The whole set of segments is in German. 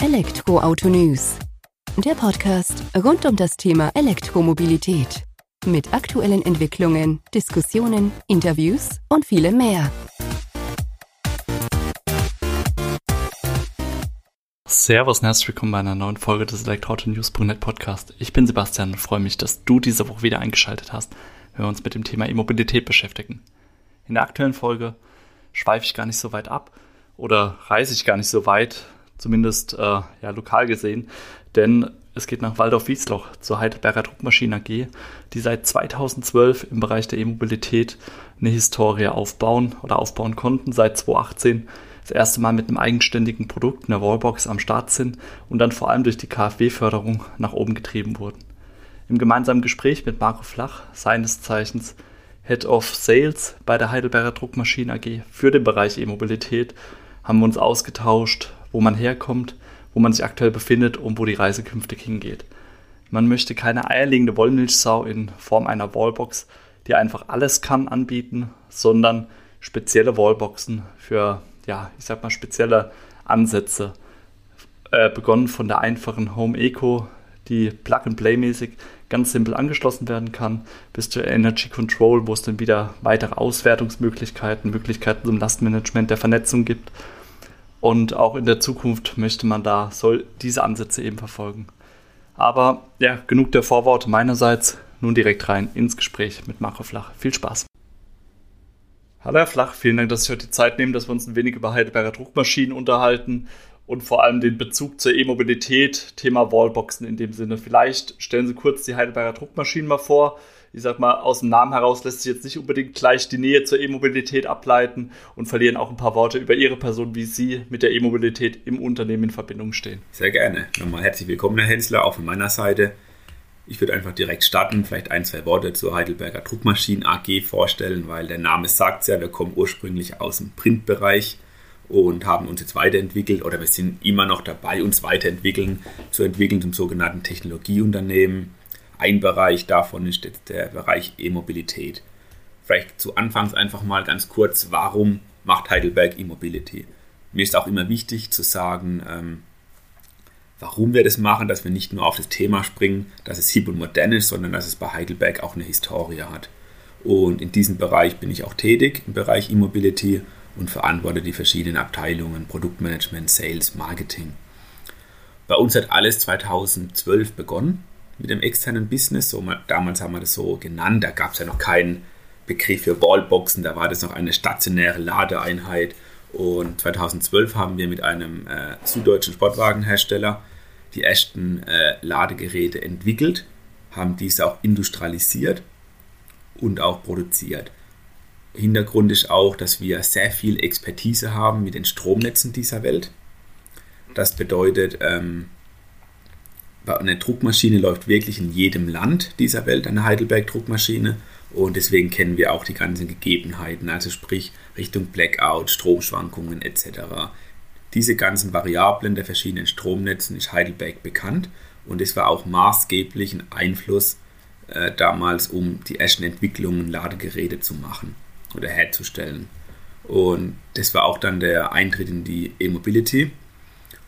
Elektroauto News. Der Podcast rund um das Thema Elektromobilität. Mit aktuellen Entwicklungen, Diskussionen, Interviews und vielem mehr. Servus und herzlich willkommen bei einer neuen Folge des Elektroauto-News.net Podcast. Ich bin Sebastian und freue mich, dass du diese Woche wieder eingeschaltet hast, wenn wir uns mit dem Thema E-Mobilität beschäftigen. In der aktuellen Folge schweife ich gar nicht so weit ab oder reise ich gar nicht so weit, zumindest äh, ja, lokal gesehen, denn es geht nach Waldorf-Wiesloch zur Heidelberger Druckmaschinen AG, die seit 2012 im Bereich der E-Mobilität eine Historie aufbauen oder aufbauen konnten, seit 2018 das erste Mal mit einem eigenständigen Produkt, einer Wallbox, am Start sind und dann vor allem durch die KfW-Förderung nach oben getrieben wurden. Im gemeinsamen Gespräch mit Marco Flach, seines Zeichens Head of Sales bei der Heidelberger Druckmaschinen AG für den Bereich E-Mobilität, haben wir uns ausgetauscht, wo man herkommt, wo man sich aktuell befindet und wo die Reise künftig hingeht. Man möchte keine eierlegende Wollmilchsau in Form einer Wallbox, die einfach alles kann, anbieten, sondern spezielle Wallboxen für, ja, ich sag mal, spezielle Ansätze. Äh, begonnen von der einfachen Home Eco, die Plug-and-Play-mäßig ganz simpel angeschlossen werden kann, bis zur Energy Control, wo es dann wieder weitere Auswertungsmöglichkeiten, Möglichkeiten zum Lastmanagement der Vernetzung gibt und auch in der Zukunft möchte man da, soll diese Ansätze eben verfolgen. Aber ja, genug der Vorworte meinerseits. Nun direkt rein ins Gespräch mit Marco Flach. Viel Spaß. Hallo Herr Flach, vielen Dank, dass Sie heute die Zeit nehmen, dass wir uns ein wenig über Heidelberger Druckmaschinen unterhalten und vor allem den Bezug zur E-Mobilität, Thema Wallboxen in dem Sinne. Vielleicht stellen Sie kurz die Heidelberger Druckmaschinen mal vor ich sag mal, aus dem Namen heraus lässt sich jetzt nicht unbedingt gleich die Nähe zur E-Mobilität ableiten und verlieren auch ein paar Worte über Ihre Person, wie Sie mit der E-Mobilität im Unternehmen in Verbindung stehen. Sehr gerne. Nochmal herzlich willkommen, Herr Hensler, auch von meiner Seite. Ich würde einfach direkt starten, vielleicht ein, zwei Worte zur Heidelberger Druckmaschinen AG vorstellen, weil der Name sagt ja, wir kommen ursprünglich aus dem Printbereich und haben uns jetzt weiterentwickelt oder wir sind immer noch dabei, uns weiterentwickeln, zu entwickeln zum sogenannten Technologieunternehmen ein Bereich davon ist jetzt der Bereich E-Mobilität. Vielleicht zu Anfangs einfach mal ganz kurz, warum macht Heidelberg E-Mobility? Mir ist auch immer wichtig zu sagen, ähm, warum wir das machen, dass wir nicht nur auf das Thema springen, dass es hip und modern ist, sondern dass es bei Heidelberg auch eine Historie hat. Und in diesem Bereich bin ich auch tätig, im Bereich E-Mobility und verantworte die verschiedenen Abteilungen, Produktmanagement, Sales, Marketing. Bei uns hat alles 2012 begonnen mit dem externen Business. So, damals haben wir das so genannt. Da gab es ja noch keinen Begriff für Wallboxen. Da war das noch eine stationäre Ladeeinheit. Und 2012 haben wir mit einem äh, süddeutschen Sportwagenhersteller die ersten äh, Ladegeräte entwickelt, haben diese auch industrialisiert und auch produziert. Hintergrund ist auch, dass wir sehr viel Expertise haben mit den Stromnetzen dieser Welt. Das bedeutet, ähm, eine Druckmaschine läuft wirklich in jedem Land dieser Welt, eine Heidelberg-Druckmaschine. Und deswegen kennen wir auch die ganzen Gegebenheiten, also sprich Richtung Blackout, Stromschwankungen etc. Diese ganzen Variablen der verschiedenen Stromnetzen ist Heidelberg bekannt und es war auch maßgeblich ein Einfluss äh, damals, um die ersten Entwicklungen Ladegeräte zu machen oder herzustellen. Und das war auch dann der Eintritt in die E-Mobility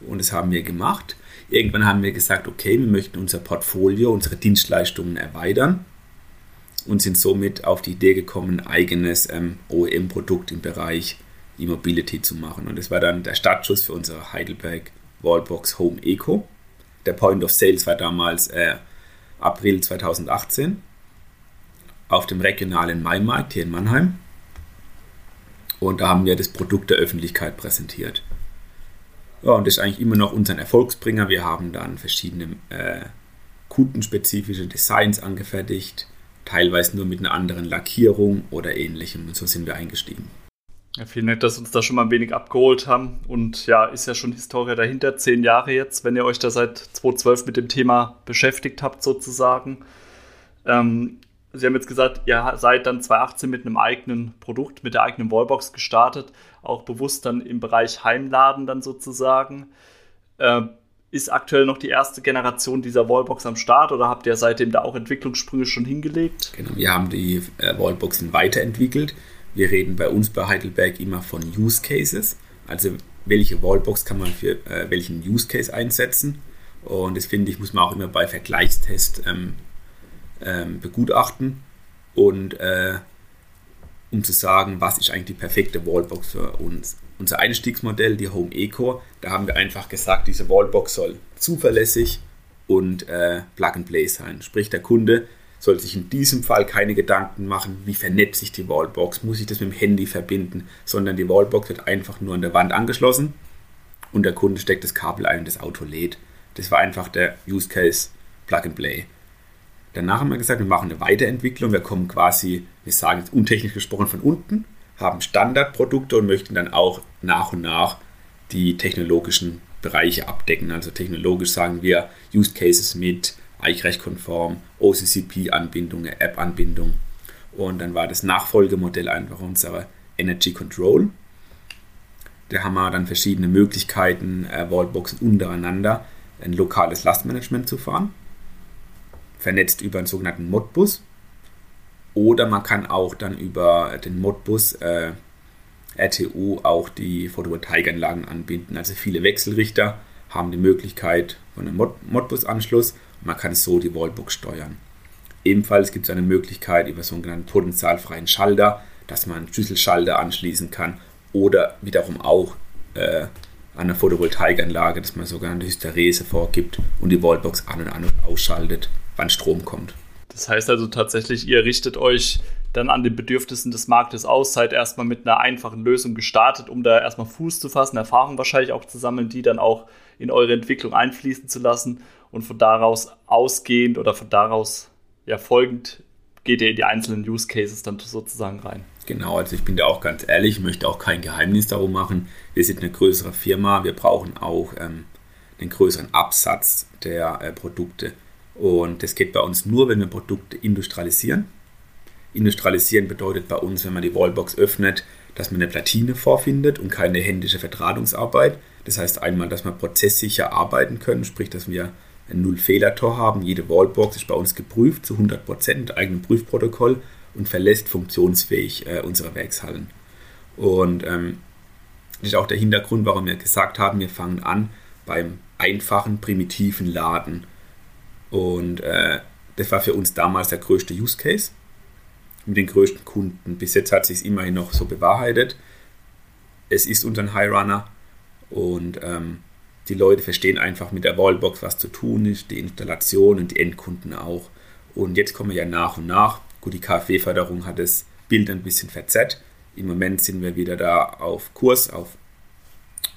und das haben wir gemacht. Irgendwann haben wir gesagt, okay, wir möchten unser Portfolio, unsere Dienstleistungen erweitern und sind somit auf die Idee gekommen, ein eigenes ähm, OEM-Produkt im Bereich E-Mobility zu machen. Und das war dann der Startschuss für unsere Heidelberg Wallbox Home Eco. Der Point of Sales war damals äh, April 2018 auf dem regionalen Maimarkt hier in Mannheim. Und da haben wir das Produkt der Öffentlichkeit präsentiert. Ja, und das ist eigentlich immer noch unser Erfolgsbringer. Wir haben dann verschiedene äh, kundenspezifische Designs angefertigt, teilweise nur mit einer anderen Lackierung oder ähnlichem. Und so sind wir eingestiegen. Ja, vielen Dank, dass Sie uns da schon mal ein wenig abgeholt haben. Und ja, ist ja schon Historie dahinter, zehn Jahre jetzt, wenn ihr euch da seit 2012 mit dem Thema beschäftigt habt, sozusagen. Ähm, Sie haben jetzt gesagt, ihr seid dann 2018 mit einem eigenen Produkt, mit der eigenen Wallbox gestartet, auch bewusst dann im Bereich Heimladen dann sozusagen. Äh, ist aktuell noch die erste Generation dieser Wallbox am Start oder habt ihr seitdem da auch Entwicklungssprünge schon hingelegt? Genau, wir haben die äh, Wallboxen weiterentwickelt. Wir reden bei uns bei Heidelberg immer von Use Cases. Also welche Wallbox kann man für äh, welchen Use Case einsetzen. Und das finde ich, muss man auch immer bei Vergleichstest ähm, ähm, begutachten. Und äh, um zu sagen, was ist eigentlich die perfekte Wallbox für uns. Unser Einstiegsmodell, die Home Eco, da haben wir einfach gesagt, diese Wallbox soll zuverlässig und äh, Plug and Play sein. Sprich, der Kunde soll sich in diesem Fall keine Gedanken machen, wie vernetzt sich die Wallbox, muss ich das mit dem Handy verbinden, sondern die Wallbox wird einfach nur an der Wand angeschlossen und der Kunde steckt das Kabel ein und das Auto lädt. Das war einfach der Use Case Plug and Play. Danach haben wir gesagt, wir machen eine Weiterentwicklung. Wir kommen quasi, wir sagen jetzt untechnisch gesprochen, von unten, haben Standardprodukte und möchten dann auch nach und nach die technologischen Bereiche abdecken. Also technologisch sagen wir Use Cases mit Eichrecht-konform, OCCP-Anbindung, App-Anbindung. Und dann war das Nachfolgemodell einfach unsere Energy Control. Da haben wir dann verschiedene Möglichkeiten, äh, Wallboxen untereinander ein lokales Lastmanagement zu fahren vernetzt über einen sogenannten Modbus. Oder man kann auch dann über den Modbus äh, RTU auch die Photovoltaikanlagen anbinden. Also viele Wechselrichter haben die Möglichkeit von einem Mod Modbus-Anschluss man kann so die Wallbox steuern. Ebenfalls gibt es eine Möglichkeit über sogenannten potenzialfreien Schalter, dass man einen Schlüsselschalter anschließen kann oder wiederum auch äh, an der Photovoltaikanlage, dass man sogenannte Hysterese vorgibt und die Wallbox an und an und ausschaltet wann Strom kommt. Das heißt also tatsächlich, ihr richtet euch dann an den Bedürfnissen des Marktes aus, seid erstmal mit einer einfachen Lösung gestartet, um da erstmal Fuß zu fassen, Erfahrung wahrscheinlich auch zu sammeln, die dann auch in eure Entwicklung einfließen zu lassen und von daraus ausgehend oder von daraus ja folgend geht ihr in die einzelnen Use Cases dann sozusagen rein. Genau, also ich bin da auch ganz ehrlich, ich möchte auch kein Geheimnis darum machen. Wir sind eine größere Firma, wir brauchen auch ähm, den größeren Absatz der äh, Produkte. Und das geht bei uns nur, wenn wir Produkte industrialisieren. Industrialisieren bedeutet bei uns, wenn man die Wallbox öffnet, dass man eine Platine vorfindet und keine händische Verdrahtungsarbeit. Das heißt einmal, dass wir prozesssicher arbeiten können, sprich, dass wir ein Null-Fehler-Tor haben. Jede Wallbox ist bei uns geprüft zu 100% mit eigenem Prüfprotokoll und verlässt funktionsfähig äh, unsere Werkshallen. Und ähm, das ist auch der Hintergrund, warum wir gesagt haben, wir fangen an beim einfachen, primitiven Laden. Und äh, das war für uns damals der größte Use Case mit den größten Kunden. Bis jetzt hat sich es immerhin noch so bewahrheitet. Es ist unser High Runner und ähm, die Leute verstehen einfach mit der Wallbox, was zu tun ist, die Installation und die Endkunden auch. Und jetzt kommen wir ja nach und nach. Gut, die KfW-Förderung hat das Bild ein bisschen verzerrt. Im Moment sind wir wieder da auf Kurs, auf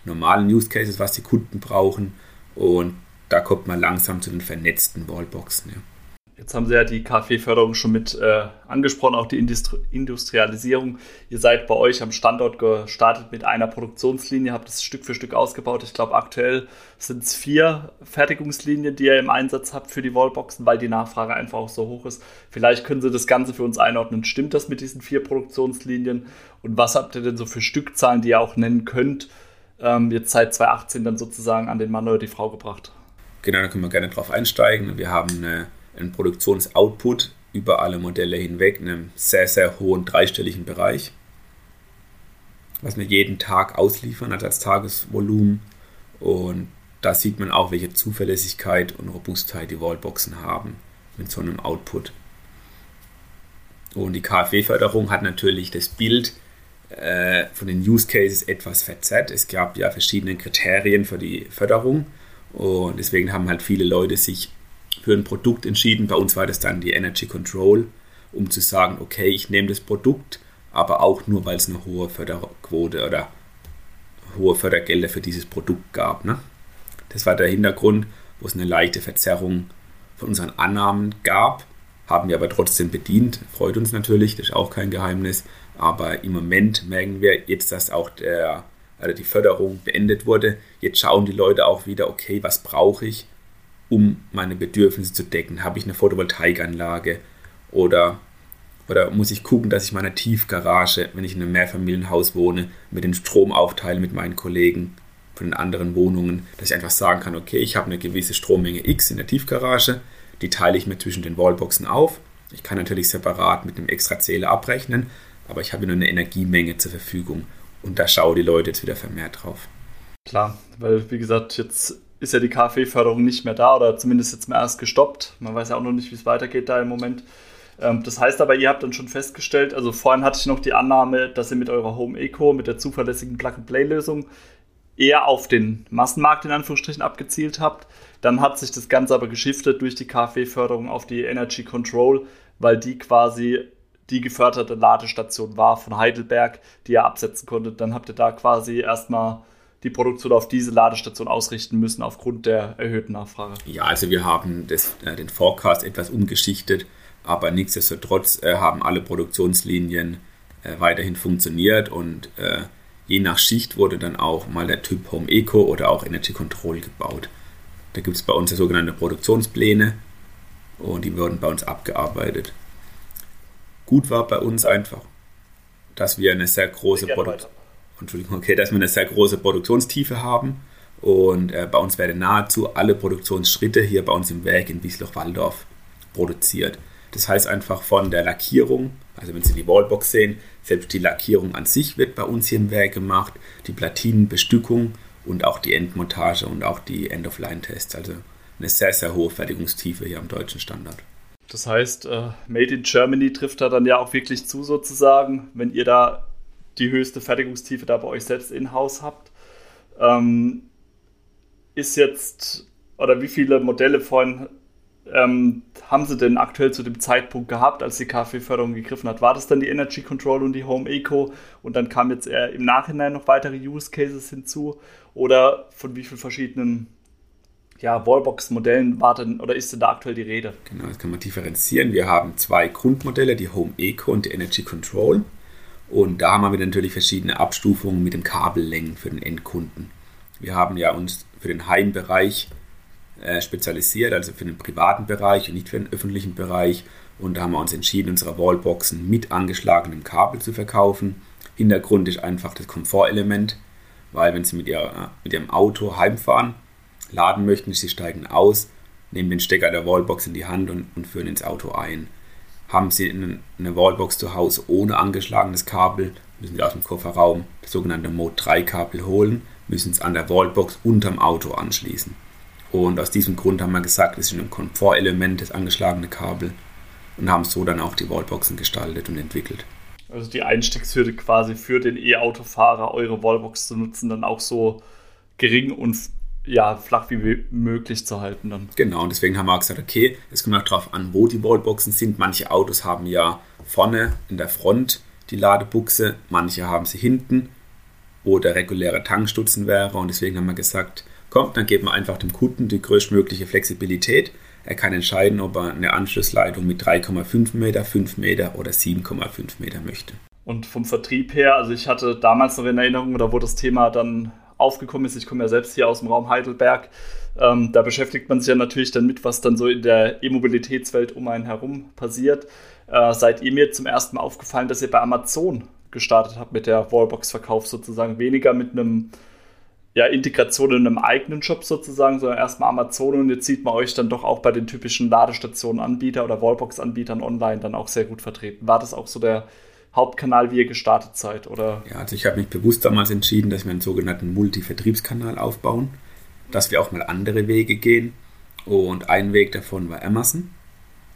normalen Use Cases, was die Kunden brauchen. Und da kommt man langsam zu den vernetzten Wallboxen. Ja. Jetzt haben Sie ja die KfW-Förderung schon mit äh, angesprochen, auch die Industri Industrialisierung. Ihr seid bei euch am Standort gestartet mit einer Produktionslinie, habt es Stück für Stück ausgebaut. Ich glaube, aktuell sind es vier Fertigungslinien, die ihr im Einsatz habt für die Wallboxen, weil die Nachfrage einfach auch so hoch ist. Vielleicht können Sie das Ganze für uns einordnen. Stimmt das mit diesen vier Produktionslinien? Und was habt ihr denn so für Stückzahlen, die ihr auch nennen könnt, ähm, jetzt seit 2018 dann sozusagen an den Mann oder die Frau gebracht? Genau, da können wir gerne drauf einsteigen. Wir haben eine, einen Produktionsoutput über alle Modelle hinweg, in einem sehr, sehr hohen dreistelligen Bereich, was wir jeden Tag ausliefern also als Tagesvolumen. Und da sieht man auch, welche Zuverlässigkeit und Robustheit die Wallboxen haben mit so einem Output. Und die KfW-Förderung hat natürlich das Bild äh, von den Use Cases etwas verzerrt. Es gab ja verschiedene Kriterien für die Förderung und deswegen haben halt viele Leute sich für ein Produkt entschieden. Bei uns war das dann die Energy Control, um zu sagen, okay, ich nehme das Produkt, aber auch nur, weil es eine hohe Förderquote oder hohe Fördergelder für dieses Produkt gab. Ne? Das war der Hintergrund, wo es eine leichte Verzerrung von unseren Annahmen gab, haben wir aber trotzdem bedient. Freut uns natürlich, das ist auch kein Geheimnis. Aber im Moment merken wir jetzt, dass auch der also die Förderung beendet wurde. Jetzt schauen die Leute auch wieder, okay, was brauche ich, um meine Bedürfnisse zu decken? Habe ich eine Photovoltaikanlage oder, oder muss ich gucken, dass ich meine Tiefgarage, wenn ich in einem Mehrfamilienhaus wohne, mit dem Strom aufteile mit meinen Kollegen von den anderen Wohnungen, dass ich einfach sagen kann, okay, ich habe eine gewisse Strommenge X in der Tiefgarage, die teile ich mir zwischen den Wallboxen auf. Ich kann natürlich separat mit einem extra Zähler abrechnen, aber ich habe nur eine Energiemenge zur Verfügung und da schauen die Leute jetzt wieder vermehrt drauf. Klar, weil wie gesagt, jetzt ist ja die KfW-Förderung nicht mehr da oder zumindest jetzt mal erst gestoppt. Man weiß ja auch noch nicht, wie es weitergeht da im Moment. Ähm, das heißt aber, ihr habt dann schon festgestellt, also vorhin hatte ich noch die Annahme, dass ihr mit eurer Home Eco, mit der zuverlässigen Plug-and-Play-Lösung eher auf den Massenmarkt in Anführungsstrichen abgezielt habt. Dann hat sich das Ganze aber geschiftet durch die KfW-Förderung auf die Energy Control, weil die quasi die geförderte Ladestation war von Heidelberg, die ihr absetzen konntet. Dann habt ihr da quasi erstmal die Produktion auf diese Ladestation ausrichten müssen aufgrund der erhöhten Nachfrage. Ja, also wir haben das, äh, den Forecast etwas umgeschichtet, aber nichtsdestotrotz äh, haben alle Produktionslinien äh, weiterhin funktioniert und äh, je nach Schicht wurde dann auch mal der Typ Home Eco oder auch Energy Control gebaut. Da gibt es bei uns ja sogenannte Produktionspläne und die wurden bei uns abgearbeitet. Gut war bei uns einfach, dass wir eine sehr große Produktion Entschuldigung, okay, dass wir eine sehr große Produktionstiefe haben. Und äh, bei uns werden nahezu alle Produktionsschritte hier bei uns im Werk in Wiesloch-Walldorf produziert. Das heißt einfach von der Lackierung, also wenn Sie die Wallbox sehen, selbst die Lackierung an sich wird bei uns hier im Werk gemacht, die Platinenbestückung und auch die Endmontage und auch die End-of-Line-Tests. Also eine sehr, sehr hohe Fertigungstiefe hier am deutschen Standard. Das heißt, äh, Made in Germany trifft da dann ja auch wirklich zu sozusagen, wenn ihr da die höchste Fertigungstiefe da bei euch selbst in-house habt. Ähm, ist jetzt, oder wie viele Modelle vorhin ähm, haben sie denn aktuell zu dem Zeitpunkt gehabt, als die KfW-Förderung gegriffen hat? War das dann die Energy Control und die Home Eco und dann kamen jetzt eher im Nachhinein noch weitere Use Cases hinzu? Oder von wie vielen verschiedenen ja, Wallbox-Modellen war oder ist denn da aktuell die Rede? Genau, das kann man differenzieren. Wir haben zwei Grundmodelle, die Home Eco und die Energy Control. Und da haben wir natürlich verschiedene Abstufungen mit den Kabellängen für den Endkunden. Wir haben ja uns für den Heimbereich äh, spezialisiert, also für den privaten Bereich und nicht für den öffentlichen Bereich. Und da haben wir uns entschieden, unsere Wallboxen mit angeschlagenem Kabel zu verkaufen. Hintergrund ist einfach das Komfortelement, weil wenn Sie mit, ihr, mit Ihrem Auto heimfahren, laden möchten, Sie steigen aus, nehmen den Stecker der Wallbox in die Hand und, und führen ins Auto ein. Haben Sie eine Wallbox zu Hause ohne angeschlagenes Kabel, müssen Sie aus dem Kofferraum das sogenannte Mode 3 Kabel holen, müssen es an der Wallbox unterm Auto anschließen. Und aus diesem Grund haben wir gesagt, es ist ein Komfortelement, das angeschlagene Kabel und haben so dann auch die Wallboxen gestaltet und entwickelt. Also die Einstiegshürde quasi für den E-Autofahrer, eure Wallbox zu nutzen, dann auch so gering und ja, flach wie möglich zu halten dann. Genau, und deswegen haben wir auch gesagt, okay, es kommt auch darauf an, wo die Wallboxen sind. Manche Autos haben ja vorne in der Front die Ladebuchse, manche haben sie hinten, wo der reguläre Tankstutzen wäre. Und deswegen haben wir gesagt, komm, dann geben wir einfach dem Kunden die größtmögliche Flexibilität. Er kann entscheiden, ob er eine Anschlussleitung mit 3,5 Meter, 5 Meter oder 7,5 Meter möchte. Und vom Vertrieb her, also ich hatte damals noch in Erinnerung, oder wo das Thema dann aufgekommen ist. Ich komme ja selbst hier aus dem Raum Heidelberg. Ähm, da beschäftigt man sich ja natürlich dann mit, was dann so in der E-Mobilitätswelt um einen herum passiert. Äh, seid ihr mir zum ersten Mal aufgefallen, dass ihr bei Amazon gestartet habt mit der Wallbox-Verkauf sozusagen? Weniger mit einem ja, Integration in einem eigenen Shop sozusagen, sondern erstmal Amazon und jetzt sieht man euch dann doch auch bei den typischen Ladestationen-Anbieter oder Wallbox-Anbietern online dann auch sehr gut vertreten. War das auch so der Hauptkanal, wie ihr gestartet seid? Oder? Ja, also ich habe mich bewusst damals entschieden, dass wir einen sogenannten Multi-Vertriebskanal aufbauen, dass wir auch mal andere Wege gehen. Und ein Weg davon war Amazon,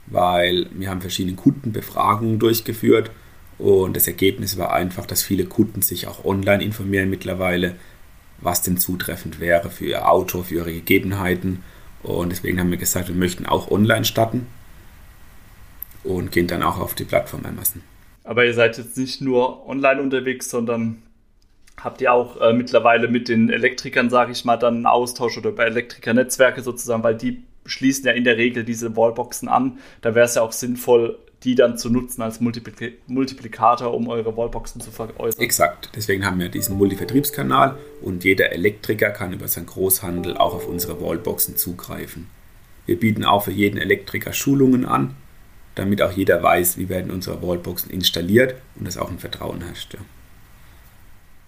weil wir haben verschiedene Kundenbefragungen durchgeführt und das Ergebnis war einfach, dass viele Kunden sich auch online informieren mittlerweile, was denn zutreffend wäre für ihr Auto, für ihre Gegebenheiten. Und deswegen haben wir gesagt, wir möchten auch online starten und gehen dann auch auf die Plattform Amazon. Aber ihr seid jetzt nicht nur online unterwegs, sondern habt ihr auch äh, mittlerweile mit den Elektrikern, sage ich mal, dann einen Austausch oder bei Elektrikernetzwerke sozusagen, weil die schließen ja in der Regel diese Wallboxen an. Da wäre es ja auch sinnvoll, die dann zu nutzen als Multipli Multiplikator, um eure Wallboxen zu veräußern. Exakt. Deswegen haben wir diesen Multivertriebskanal und jeder Elektriker kann über seinen Großhandel auch auf unsere Wallboxen zugreifen. Wir bieten auch für jeden Elektriker Schulungen an, damit auch jeder weiß, wie werden unsere Wallboxen installiert und dass auch ein Vertrauen herrscht. Ja.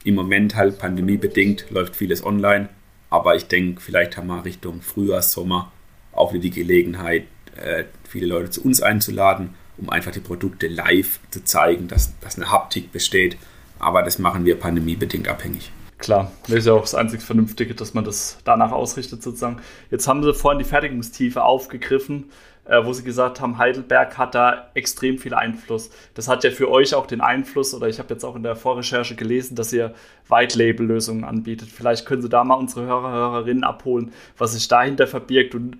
Im Moment halt pandemiebedingt läuft vieles online, aber ich denke, vielleicht haben wir Richtung Frühjahr, Sommer auch wieder die Gelegenheit, äh, viele Leute zu uns einzuladen, um einfach die Produkte live zu zeigen, dass, dass eine Haptik besteht. Aber das machen wir pandemiebedingt abhängig. Klar, das ist ja auch das einzig Vernünftige, dass man das danach ausrichtet sozusagen. Jetzt haben sie vorhin die Fertigungstiefe aufgegriffen, äh, wo sie gesagt haben, Heidelberg hat da extrem viel Einfluss. Das hat ja für euch auch den Einfluss, oder ich habe jetzt auch in der Vorrecherche gelesen, dass ihr White-Label-Lösungen anbietet. Vielleicht können Sie da mal unsere Hörer, Hörerinnen abholen, was sich dahinter verbirgt und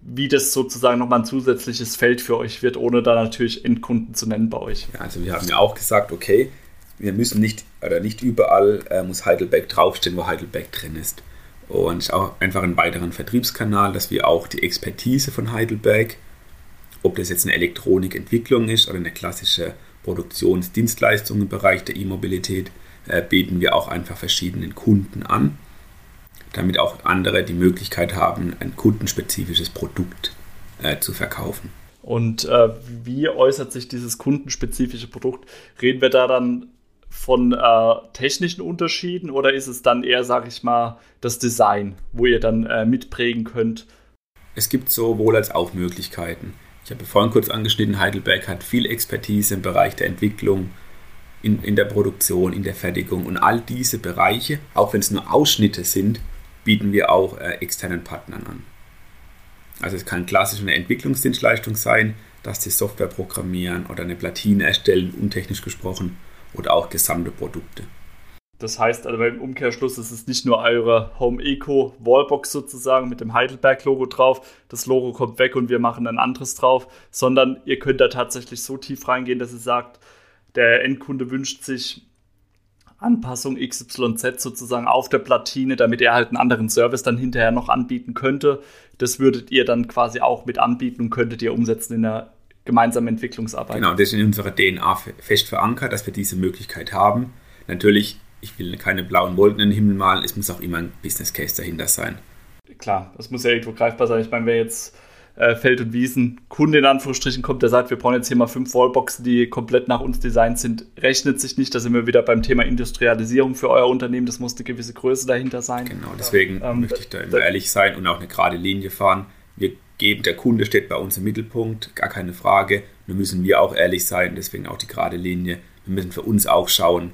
wie das sozusagen nochmal ein zusätzliches Feld für euch wird, ohne da natürlich Endkunden zu nennen bei euch. Ja, also wir haben ja auch gesagt, okay, wir müssen nicht, oder nicht überall äh, muss Heidelberg draufstehen, wo Heidelberg drin ist. Und auch einfach einen weiteren Vertriebskanal, dass wir auch die Expertise von Heidelberg, ob das jetzt eine Elektronikentwicklung ist oder eine klassische Produktionsdienstleistung im Bereich der E-Mobilität, äh, bieten wir auch einfach verschiedenen Kunden an, damit auch andere die Möglichkeit haben, ein kundenspezifisches Produkt äh, zu verkaufen. Und äh, wie äußert sich dieses kundenspezifische Produkt? Reden wir da dann von äh, technischen Unterschieden oder ist es dann eher, sag ich mal, das Design, wo ihr dann äh, mitprägen könnt? Es gibt sowohl als auch Möglichkeiten. Ich habe vorhin kurz angeschnitten, Heidelberg hat viel Expertise im Bereich der Entwicklung, in, in der Produktion, in der Fertigung und all diese Bereiche, auch wenn es nur Ausschnitte sind, bieten wir auch äh, externen Partnern an. Also es kann klassisch eine Entwicklungsdienstleistung sein, dass sie Software programmieren oder eine Platine erstellen, untechnisch gesprochen, oder auch gesamte Produkte. Das heißt also beim Umkehrschluss ist es nicht nur eure Home Eco Wallbox sozusagen mit dem Heidelberg-Logo drauf, das Logo kommt weg und wir machen ein anderes drauf, sondern ihr könnt da tatsächlich so tief reingehen, dass ihr sagt, der Endkunde wünscht sich Anpassung XYZ sozusagen auf der Platine, damit er halt einen anderen Service dann hinterher noch anbieten könnte. Das würdet ihr dann quasi auch mit anbieten und könntet ihr umsetzen in der gemeinsame Entwicklungsarbeit. Genau, das ist in unserer DNA fest verankert, dass wir diese Möglichkeit haben. Natürlich, ich will keine blauen Wolken in den Himmel malen, es muss auch immer ein Business Case dahinter sein. Klar, das muss ja irgendwo greifbar sein. Ich meine, wer jetzt äh, Feld und Wiesen Kunde in Anführungsstrichen kommt, der sagt, wir brauchen jetzt hier mal fünf Wallboxen, die komplett nach uns designt sind, rechnet sich nicht. Da sind wir wieder beim Thema Industrialisierung für euer Unternehmen. Das muss eine gewisse Größe dahinter sein. Genau, deswegen ähm, möchte ich da immer ehrlich sein und auch eine gerade Linie fahren. Wir geben. Der Kunde steht bei uns im Mittelpunkt, gar keine Frage. Nur müssen wir auch ehrlich sein, deswegen auch die gerade Linie. Wir müssen für uns auch schauen,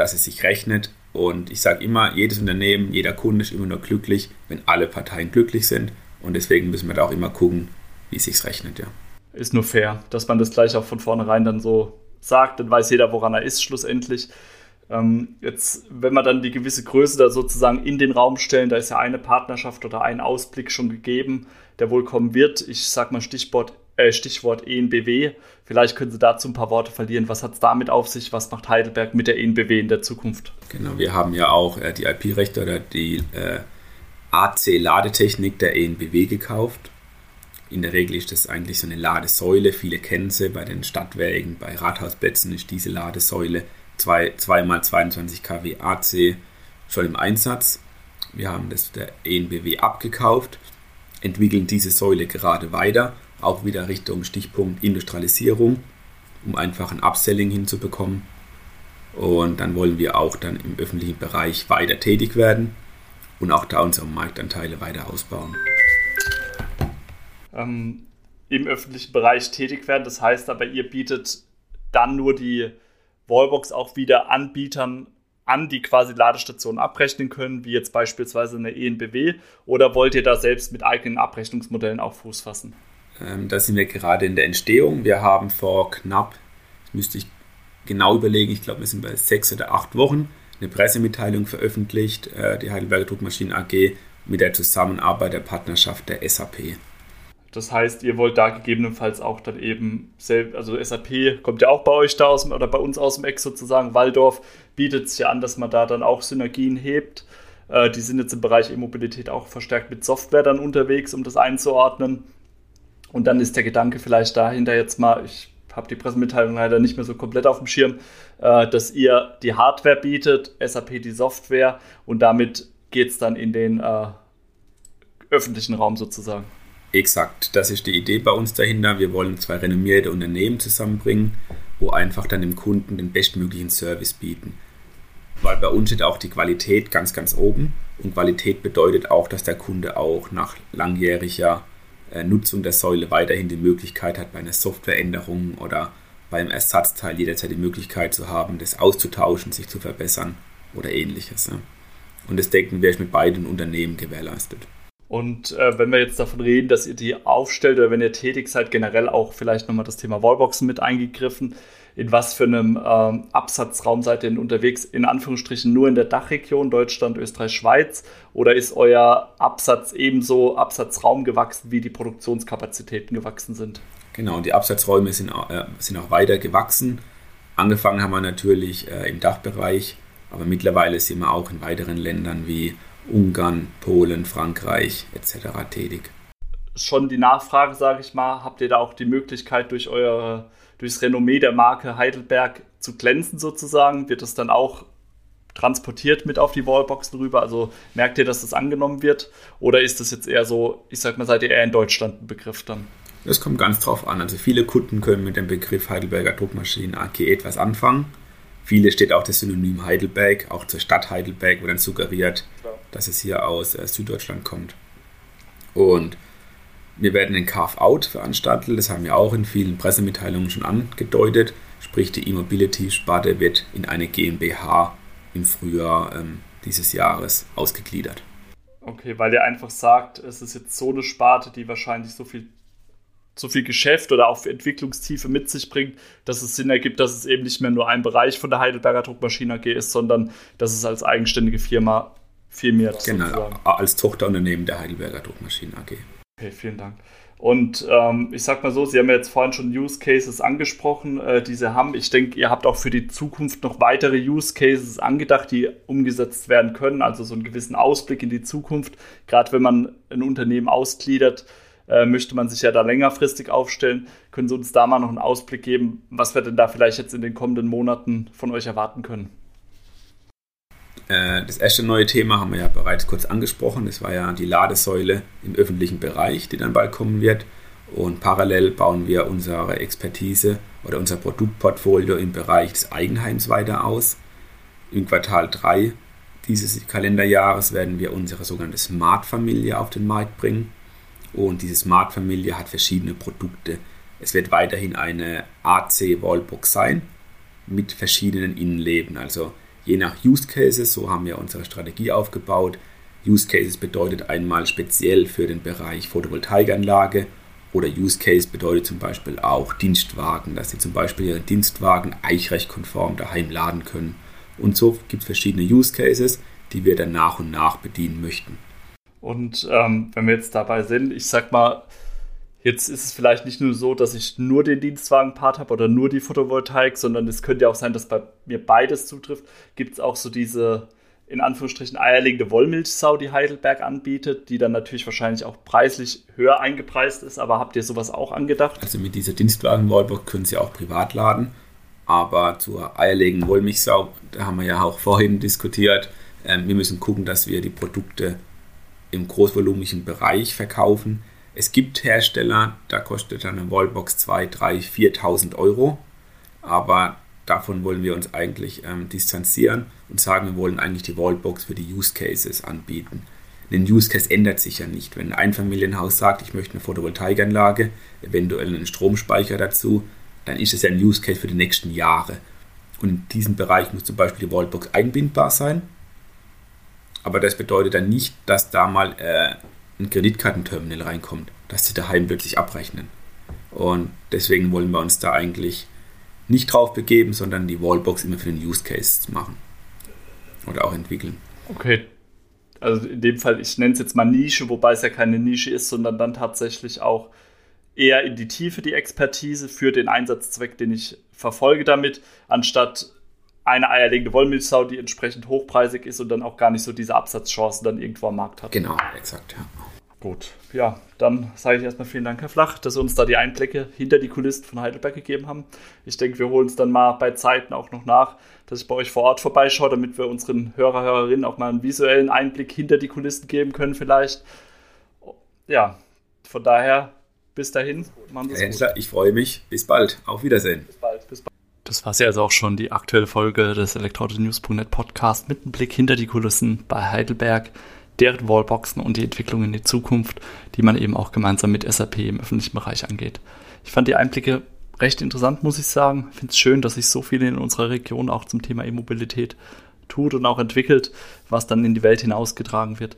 dass es sich rechnet. Und ich sage immer, jedes Unternehmen, jeder Kunde ist immer nur glücklich, wenn alle Parteien glücklich sind. Und deswegen müssen wir da auch immer gucken, wie es sich rechnet, ja. Ist nur fair, dass man das gleich auch von vornherein dann so sagt, dann weiß jeder, woran er ist schlussendlich. Ähm, jetzt, wenn wir dann die gewisse Größe da sozusagen in den Raum stellen, da ist ja eine Partnerschaft oder ein Ausblick schon gegeben der wohl kommen wird. Ich sag mal Stichwort, äh, Stichwort ENBW. Vielleicht können Sie dazu ein paar Worte verlieren. Was hat es damit auf sich? Was macht Heidelberg mit der ENBW in der Zukunft? Genau, wir haben ja auch äh, die IP-Rechte oder die äh, AC-Ladetechnik der ENBW gekauft. In der Regel ist das eigentlich so eine Ladesäule. Viele kennen sie bei den Stadtwerken, bei Rathausplätzen ist diese Ladesäule 2 x 22 kW AC schon im Einsatz. Wir haben das der ENBW abgekauft entwickeln diese Säule gerade weiter, auch wieder Richtung Stichpunkt Industrialisierung, um einfach ein Upselling hinzubekommen. Und dann wollen wir auch dann im öffentlichen Bereich weiter tätig werden und auch da unsere Marktanteile weiter ausbauen. Ähm, Im öffentlichen Bereich tätig werden, das heißt aber, ihr bietet dann nur die Wallbox auch wieder Anbietern an, die quasi Ladestationen abrechnen können, wie jetzt beispielsweise eine ENBW? Oder wollt ihr da selbst mit eigenen Abrechnungsmodellen auch Fuß fassen? Ähm, da sind wir gerade in der Entstehung. Wir haben vor knapp, müsste ich genau überlegen, ich glaube, wir sind bei sechs oder acht Wochen, eine Pressemitteilung veröffentlicht, äh, die Heidelberger Druckmaschinen AG, mit der Zusammenarbeit der Partnerschaft der SAP. Das heißt, ihr wollt da gegebenenfalls auch dann eben, selbst, also SAP kommt ja auch bei euch da aus oder bei uns aus dem Eck sozusagen, Waldorf bietet es ja an, dass man da dann auch Synergien hebt. Äh, die sind jetzt im Bereich E-Mobilität auch verstärkt mit Software dann unterwegs, um das einzuordnen. Und dann ist der Gedanke vielleicht dahinter jetzt mal, ich habe die Pressemitteilung leider nicht mehr so komplett auf dem Schirm, äh, dass ihr die Hardware bietet, SAP die Software und damit geht es dann in den äh, öffentlichen Raum sozusagen. Exakt, das ist die Idee bei uns dahinter. Wir wollen zwei renommierte Unternehmen zusammenbringen, wo einfach dann dem Kunden den bestmöglichen Service bieten. Weil bei uns steht auch die Qualität ganz, ganz oben. Und Qualität bedeutet auch, dass der Kunde auch nach langjähriger äh, Nutzung der Säule weiterhin die Möglichkeit hat, bei einer Softwareänderung oder beim Ersatzteil jederzeit die Möglichkeit zu haben, das auszutauschen, sich zu verbessern oder ähnliches. Und das Decken wäre mit beiden Unternehmen gewährleistet. Und äh, wenn wir jetzt davon reden, dass ihr die aufstellt oder wenn ihr tätig seid, generell auch vielleicht nochmal das Thema Wallboxen mit eingegriffen, in was für einem ähm, Absatzraum seid ihr denn unterwegs? In Anführungsstrichen nur in der Dachregion, Deutschland, Österreich, Schweiz? Oder ist euer Absatz ebenso Absatzraum gewachsen, wie die Produktionskapazitäten gewachsen sind? Genau, und die Absatzräume sind, äh, sind auch weiter gewachsen. Angefangen haben wir natürlich äh, im Dachbereich, aber mittlerweile sind wir auch in weiteren Ländern wie Ungarn, Polen, Frankreich etc. tätig. Schon die Nachfrage, sage ich mal, habt ihr da auch die Möglichkeit durch eure durchs Renommee der Marke Heidelberg zu glänzen sozusagen? Wird das dann auch transportiert mit auf die Wallboxen rüber? Also merkt ihr, dass das angenommen wird? Oder ist das jetzt eher so, ich sag mal, seid ihr eher in Deutschland ein Begriff dann? Das kommt ganz drauf an. Also viele Kunden können mit dem Begriff Heidelberger Druckmaschinen AG etwas anfangen. Viele steht auch das Synonym Heidelberg, auch zur Stadt Heidelberg, wo dann suggeriert, dass es hier aus äh, Süddeutschland kommt. Und wir werden ein Carve-Out veranstalten, das haben wir auch in vielen Pressemitteilungen schon angedeutet. Sprich, die E-Mobility-Sparte wird in eine GmbH im Frühjahr ähm, dieses Jahres ausgegliedert. Okay, weil ihr einfach sagt, es ist jetzt so eine Sparte, die wahrscheinlich so viel, so viel Geschäft oder auch Entwicklungstiefe mit sich bringt, dass es Sinn ergibt, dass es eben nicht mehr nur ein Bereich von der Heidelberger Druckmaschine AG ist, sondern dass es als eigenständige Firma firmiert. Genau, sozusagen. als Tochterunternehmen der Heidelberger Druckmaschinen AG. Okay, vielen Dank. Und ähm, ich sag mal so, Sie haben ja jetzt vorhin schon Use Cases angesprochen, äh, die Sie haben. Ich denke, ihr habt auch für die Zukunft noch weitere Use Cases angedacht, die umgesetzt werden können. Also so einen gewissen Ausblick in die Zukunft. Gerade wenn man ein Unternehmen ausgliedert, äh, möchte man sich ja da längerfristig aufstellen. Können Sie uns da mal noch einen Ausblick geben, was wir denn da vielleicht jetzt in den kommenden Monaten von euch erwarten können? Äh, das erste neue Thema haben wir ja bereits kurz angesprochen. Das war ja die Ladesäule im öffentlichen Bereich, die dann bald kommen wird. Und parallel bauen wir unsere Expertise oder unser Produktportfolio im Bereich des Eigenheims weiter aus. Im Quartal 3 dieses Kalenderjahres werden wir unsere sogenannte Smart-Familie auf den Markt bringen. Und diese Smart-Familie hat verschiedene Produkte. Es wird weiterhin eine AC Wallbox sein mit verschiedenen Innenleben. Also je nach Use Cases, so haben wir unsere Strategie aufgebaut. Use Cases bedeutet einmal speziell für den Bereich Photovoltaikanlage oder Use Case bedeutet zum Beispiel auch Dienstwagen, dass Sie zum Beispiel Ihren Dienstwagen eichrechtkonform daheim laden können. Und so gibt es verschiedene Use Cases, die wir dann nach und nach bedienen möchten. Und ähm, wenn wir jetzt dabei sind, ich sag mal, Jetzt ist es vielleicht nicht nur so, dass ich nur den Dienstwagen-Part habe oder nur die Photovoltaik, sondern es könnte ja auch sein, dass bei mir beides zutrifft. Gibt es auch so diese, in Anführungsstrichen, eierlegende Wollmilchsau, die Heidelberg anbietet, die dann natürlich wahrscheinlich auch preislich höher eingepreist ist. Aber habt ihr sowas auch angedacht? Also mit dieser Dienstwagen-Wallbox können Sie auch privat laden. Aber zur eierlegenden Wollmilchsau, da haben wir ja auch vorhin diskutiert, äh, wir müssen gucken, dass wir die Produkte im großvolumigen Bereich verkaufen es gibt Hersteller, da kostet eine Wallbox 2, 3, 4.000 Euro, aber davon wollen wir uns eigentlich ähm, distanzieren und sagen, wir wollen eigentlich die Wallbox für die Use Cases anbieten. Ein Use Case ändert sich ja nicht. Wenn ein Einfamilienhaus sagt, ich möchte eine Photovoltaikanlage, eventuell einen Stromspeicher dazu, dann ist es ja ein Use Case für die nächsten Jahre. Und in diesem Bereich muss zum Beispiel die Wallbox einbindbar sein. Aber das bedeutet dann nicht, dass da mal äh, ein Kreditkartenterminal reinkommt, dass sie daheim plötzlich abrechnen. Und deswegen wollen wir uns da eigentlich nicht drauf begeben, sondern die Wallbox immer für den Use Case machen oder auch entwickeln. Okay. Also in dem Fall, ich nenne es jetzt mal Nische, wobei es ja keine Nische ist, sondern dann tatsächlich auch eher in die Tiefe die Expertise für den Einsatzzweck, den ich verfolge damit, anstatt eine eierlegende Wollmilchsau, die entsprechend hochpreisig ist und dann auch gar nicht so diese Absatzchancen dann irgendwo am Markt hat. Genau, exakt, ja. Gut, ja, dann sage ich erstmal vielen Dank, Herr Flach, dass Sie uns da die Einblicke hinter die Kulissen von Heidelberg gegeben haben. Ich denke, wir holen es dann mal bei Zeiten auch noch nach, dass ich bei euch vor Ort vorbeischaue, damit wir unseren Hörer, Hörerinnen auch mal einen visuellen Einblick hinter die Kulissen geben können, vielleicht. Ja, von daher, bis dahin, machen Sie gut. Ich freue mich. Bis bald. Auf Wiedersehen. Bis bald. Bis bald. Das war ja also auch schon die aktuelle Folge des Elektroauto-News.net Podcast mit einem Blick hinter die Kulissen bei Heidelberg deren Wallboxen und die Entwicklung in die Zukunft, die man eben auch gemeinsam mit SAP im öffentlichen Bereich angeht. Ich fand die Einblicke recht interessant, muss ich sagen. Ich finde es schön, dass sich so viele in unserer Region auch zum Thema E-Mobilität tut und auch entwickelt, was dann in die Welt hinausgetragen wird.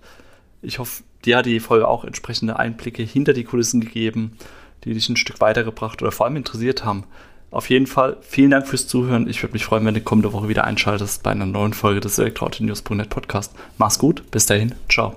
Ich hoffe, dir hat die Folge auch entsprechende Einblicke hinter die Kulissen gegeben, die dich ein Stück weitergebracht oder vor allem interessiert haben. Auf jeden Fall vielen Dank fürs Zuhören. Ich würde mich freuen, wenn du kommende Woche wieder einschaltest bei einer neuen Folge des Elektroauto-News.net Podcast. Mach's gut, bis dahin, ciao.